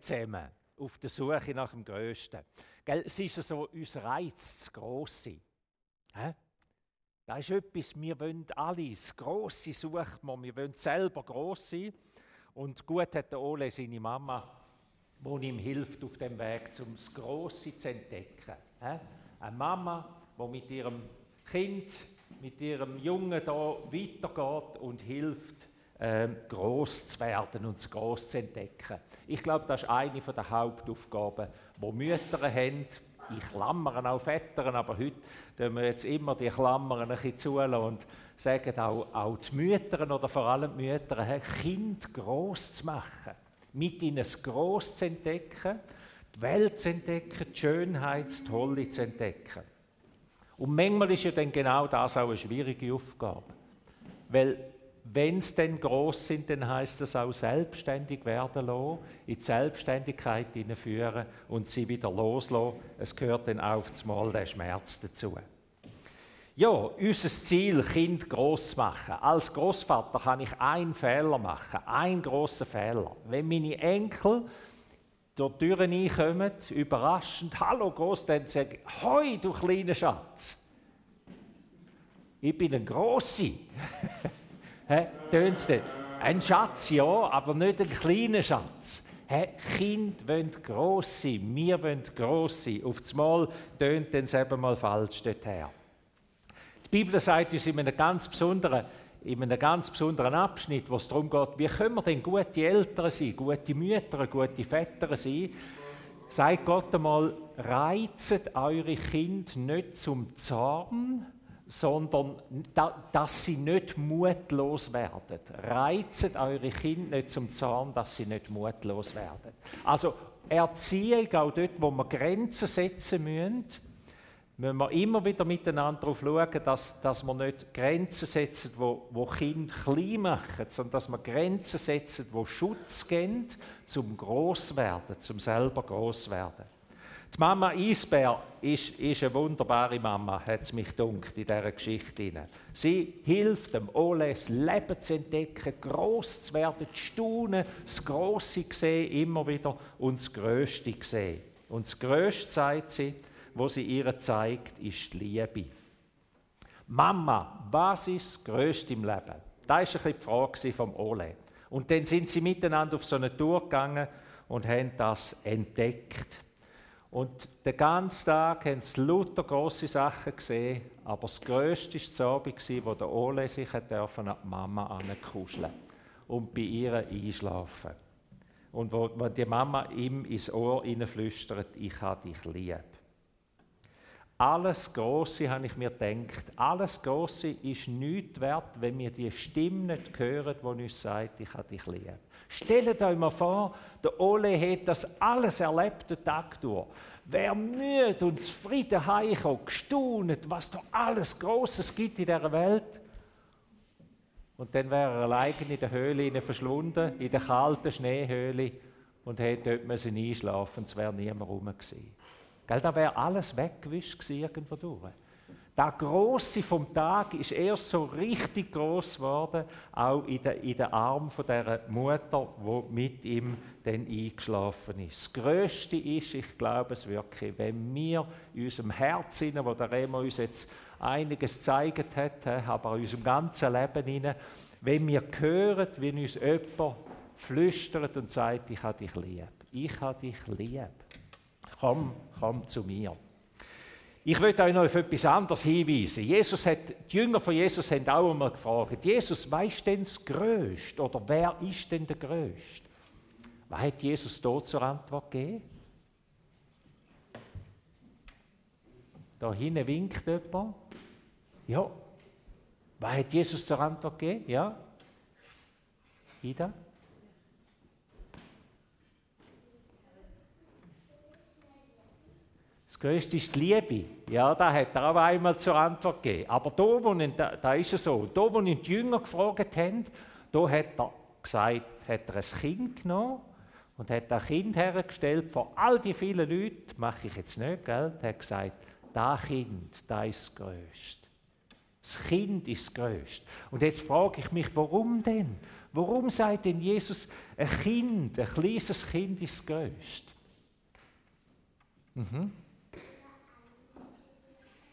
zusammen auf der Suche nach dem Größten. Gell, es ist so unser Reiz, das Grosse. Hä? Das ist etwas, wir wollen alle, das Grosse sucht man, wir wollen selber gross sein. Und gut hat der Ole seine Mama, die ihm hilft auf dem Weg, um das Grosse zu entdecken. Hä? Eine Mama, die mit ihrem Kind, mit ihrem Jungen da weitergeht und hilft, ähm, groß zu werden und das Groß zu entdecken. Ich glaube, das ist eine der Hauptaufgaben, die Mütter haben. Ich klammern auch Väter, aber heute tun wir jetzt immer die Klammern ein bisschen zulassen und sagen auch, auch die Mütter oder vor allem die Mütter, Kind groß zu machen, mit ihnen Groß zu entdecken, die Welt zu entdecken, die Schönheit, das Tolle zu entdecken. Und manchmal ist ja dann genau das auch eine schwierige Aufgabe. Weil wenn sie dann groß sind, dann heißt das auch selbstständig werden lassen, in die Selbstständigkeit hineinführen und sie wieder loslassen. Es gehört dann auf einmal der Schmerz dazu. Ja, unser Ziel, Kind groß zu machen. Als Großvater kann ich einen Fehler machen, einen großen Fehler. Wenn meine Enkel durch die Türen reinkommen, überraschend, hallo Groß, dann sage ich, hoi, du kleiner Schatz. Ich bin ein Grossi. Nicht? Ein Schatz, ja, aber nicht ein kleiner Schatz. Hey, Kind wollen gross sein, wir wollen gross sein. Auf das Mal tönt es eben mal falsch dorthin. Die Bibel sagt uns in einem ganz besonderen, in einem ganz besonderen Abschnitt, wo es darum geht, wie können wir denn gute Eltern sein, gute Mütter, gute Väter sein, sagt Gott einmal, reizet eure Kinder nicht zum Zorn, sondern dass sie nicht mutlos werden. Reizet eure Kinder nicht zum Zorn, dass sie nicht mutlos werden. Also Erziehung, auch dort, wo wir Grenzen setzen müssen, müssen wir immer wieder miteinander darauf schauen, dass, dass wir nicht Grenzen setzen, wo, wo Kinder klein machen, sondern dass wir Grenzen setzen, wo Schutz geben, zum Großwerden, zum selber groß werden. Die Mama Eisbär ist, ist eine wunderbare Mama, hat es mich dunkt in dieser Geschichte. Sie hilft dem Ole, das Leben zu entdecken, gross zu werden, zu staunen, das Grosse sehen, immer wieder und das Größte sehen. Und das Größte, sagt sie, was sie ihr zeigt, ist die Liebe. Mama, was ist das Größte im Leben? Das war ein die Frage vom Ole. Und dann sind sie miteinander auf so eine Tour gegangen und haben das entdeckt. Und den ganzen Tag haben sie lauter grosse Sachen gesehen, aber das Größte war das Abend, wo der Ole sich an die Mama ankuscheln und bei ihr einschlafen. Und wo, wo die Mama ihm ins Ohr flüstert, ich habe dich lieb. Alles Große, habe ich mir gedacht, alles Große ist nichts wert, wenn wir die Stimme nicht hören, die uns sagt, ich habe dich lieb. Stellt euch mal vor, der Ole hat das alles erlebt, den Tag durch. Wer müde und zufrieden heimkommt, gestaunet, was da alles Großes gibt in dieser Welt. Und dann wäre er allein in der Höhle verschwunden, in der kalten Schneehöhle und hätte dort müssen einschlafen es wäre niemand rum gewesen. Gell, da wäre alles weggewischt irgendwo durch. Der Grosse vom Tag ist erst so richtig groß geworden, auch in den, in den Arm der Mutter, wo mit ihm dann eingeschlafen ist. Das Größte ist, ich glaube es wirklich, wenn wir in unserem Herzen, wo der Remo uns jetzt einiges gezeigt hat, aber in unserem ganzen Leben hinein, wenn wir hören, wie uns jemand flüstert und sagt, ich habe dich lieb, ich habe dich lieb komm, komm zu mir. Ich möchte euch noch auf etwas anderes hinweisen. Jesus hat, die Jünger von Jesus haben auch einmal gefragt, Jesus, wer ist denn das Größte? Oder wer ist denn der Größte? Was hat Jesus dort zur Antwort gegeben? Da hinten winkt jemand. Ja. Was hat Jesus zur Antwort gegeben? Ja? Ida? Das Größte ist die Liebe. Ja, da hat er auch einmal zur Antwort gegeben. Aber da, wo ihn, da, da ist es so. Da, wo ihn die Jünger gefragt haben, da hat er gesagt, hat er ein Kind genommen und hat ein Kind hergestellt vor all die vielen Leuten. Mache ich jetzt nicht, gell? Er hat gesagt, das Kind, das ist das Größte. Das Kind ist das Größte. Und jetzt frage ich mich, warum denn? Warum sagt denn Jesus, ein Kind, ein kleines Kind ist das Größte? Mhm.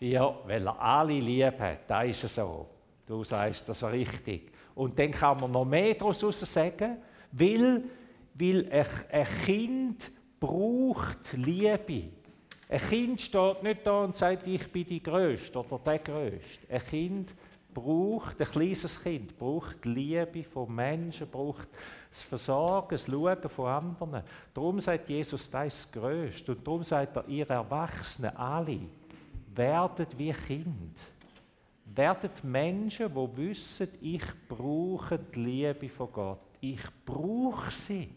Ja, weil er alle lieb hat, da ist es so. Du sagst das richtig. Und dann kann man noch mehr daraus sagen, weil, weil ein Kind braucht Liebe. Ein Kind steht nicht da und sagt, ich bin die Größte oder der Größte. Ein Kind braucht, ein kleines Kind braucht Liebe von Menschen, braucht das Versorgen, das Schauen von anderen. Darum sagt Jesus, das ist das Größte. Und darum sagt er, ihr Erwachsenen, alle, werdet wie Kind. Werdet Menschen, die wissen, ich brauche die Liebe von Gott. Ich brauche sie.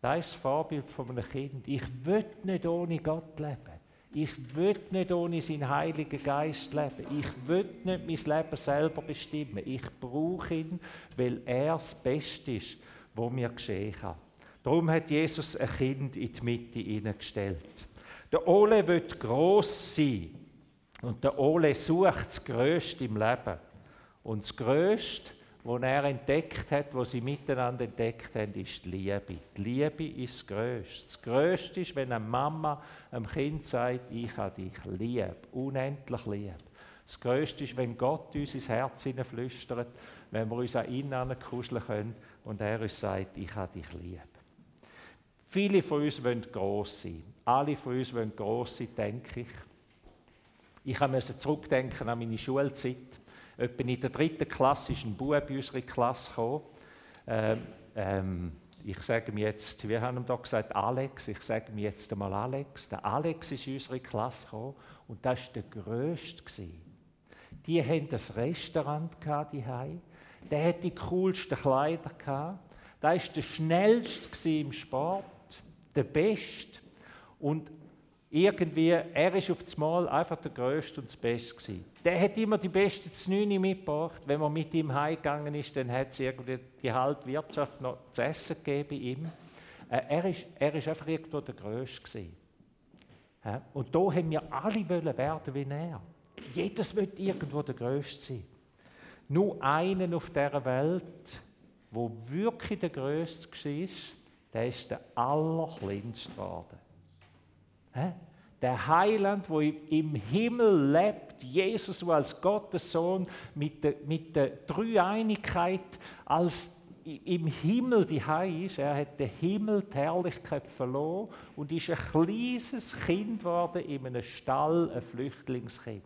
Das ist das Vorbild von einem Kind. Ich will nicht ohne Gott leben. Ich will nicht ohne seinen Heiligen Geist leben. Ich will nicht mein Leben selber bestimmen. Ich brauche ihn, weil er das Beste ist, was mir geschehen kann. Darum hat Jesus ein Kind in die Mitte hineingestellt. Der Ole wird groß sein und der Ole sucht das Größte im Leben. Und das Größte, was er entdeckt hat, was sie miteinander entdeckt haben, ist die Liebe. Die Liebe ist das Größte. Das Größte ist, wenn eine Mama einem Kind sagt, ich habe dich lieb, unendlich lieb. Das Größte ist, wenn Gott uns ins Herz flüstert, wenn wir uns an ihn kuscheln können und er uns sagt, ich habe dich lieb. Viele von uns wollen gross sein. Alle von uns wollen gross sein, denke ich. Ich musste zurückdenken an meine Schulzeit. Etwa in der dritten Klasse ist ein Bub in unsere Klasse gekommen. Ähm, ähm, ich sage mir jetzt, wir haben ihm da gesagt Alex, ich sage mir jetzt einmal Alex. Der Alex ist in unsere Klasse gekommen und das war der Größte. Die hatten das Restaurant gehabt, die Der hat die coolsten Kleider gehabt. Der war der schnellste im Sport der Beste. Und irgendwie, er ist auf das Mal einfach der Größte und das Beste gewesen. Der hat immer die besten Znüni mitgebracht. Wenn man mit ihm heimgegangen ist, dann hat es irgendwie die halbe Wirtschaft noch zu essen gegeben ihm. Äh, er, ist, er ist einfach irgendwo der Größte gewesen. Und da haben wir alle wollen werden wie er. Jedes will irgendwo der Größte sein. Nur einen auf dieser Welt, wo wirklich der Größte war, der ist der Allerkleinste geworden. Der Heiland, wo im Himmel lebt, Jesus, der als Gottes Sohn mit der, mit der Dreieinigkeit als im Himmel die Hei ist. Er hat den Himmel die Herrlichkeit verloren und ist ein kleines Kind geworden in einem Stall, ein Flüchtlingskind.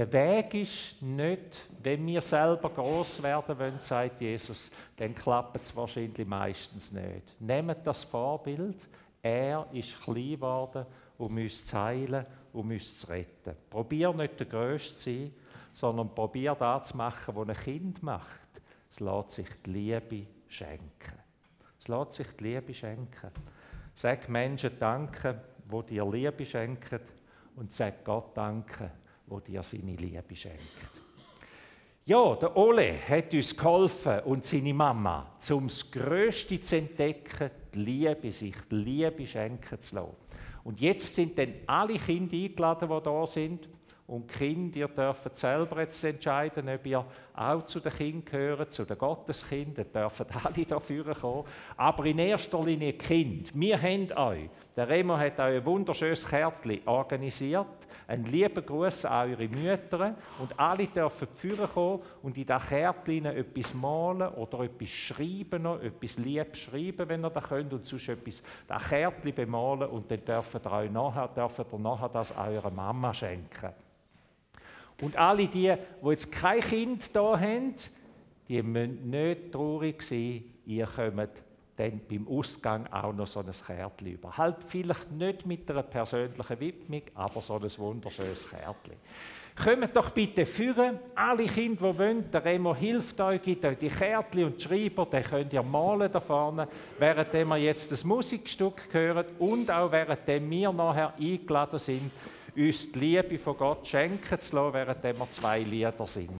Der Weg ist nicht, wenn wir selber groß werden wollen, sagt Jesus, dann klappt es wahrscheinlich meistens nicht. Nehmt das Vorbild, er ist klein geworden, um uns zu heilen, um uns zu retten. Probier nicht der Größte zu sein, sondern probier das zu machen, was ein Kind macht. Es lässt sich die Liebe schenken. Es lässt sich die Liebe schenken. Sag Menschen Danke, wo dir Liebe schenken und sag Gott Danke, wo dir seine Liebe schenkt. Ja, der Ole hat uns geholfen und seine Mama, um das Größte zu entdecken, die Liebe, sich die Liebe schenken zu lassen. Und jetzt sind dann alle Kinder eingeladen, die da sind. Und die Kinder, ihr dürft selber jetzt entscheiden, ob ihr auch zu den Kindern gehört, zu den Gotteskindern, dürfen alle dafür kommen. Aber in erster Linie Kind. Wir haben euch, der Remo hat euch ein wunderschönes Kärtchen organisiert. Ein lieber Gruß an eure Mütter. Und alle dürfen führen kommen und in diesem Kärtchen etwas malen oder etwas schreiben, noch, etwas lieb schreiben, wenn ihr das könnt, und sonst etwas das Kärtchen bemalen und dann dürft ihr euch nachher, dürft ihr nachher das eurer Mama schenken. Und alle die, die jetzt kein Kind da haben, die müssen nicht traurig sein, ihr kommt dann beim Ausgang auch noch so ein Kärtchen über. Halt vielleicht nicht mit einer persönlichen Widmung, aber so ein wunderschönes Kärtchen. Kommt doch bitte führen, alle Kinder, die wollen, der Remo hilft euch, gibt euch die Kärtchen und Schreiber, den könnt ihr malen da vorne, während wir jetzt das Musikstück hören und auch während wir nachher eingeladen sind uns die Liebe von Gott schenken zu lassen, während wir zwei Lieder singen.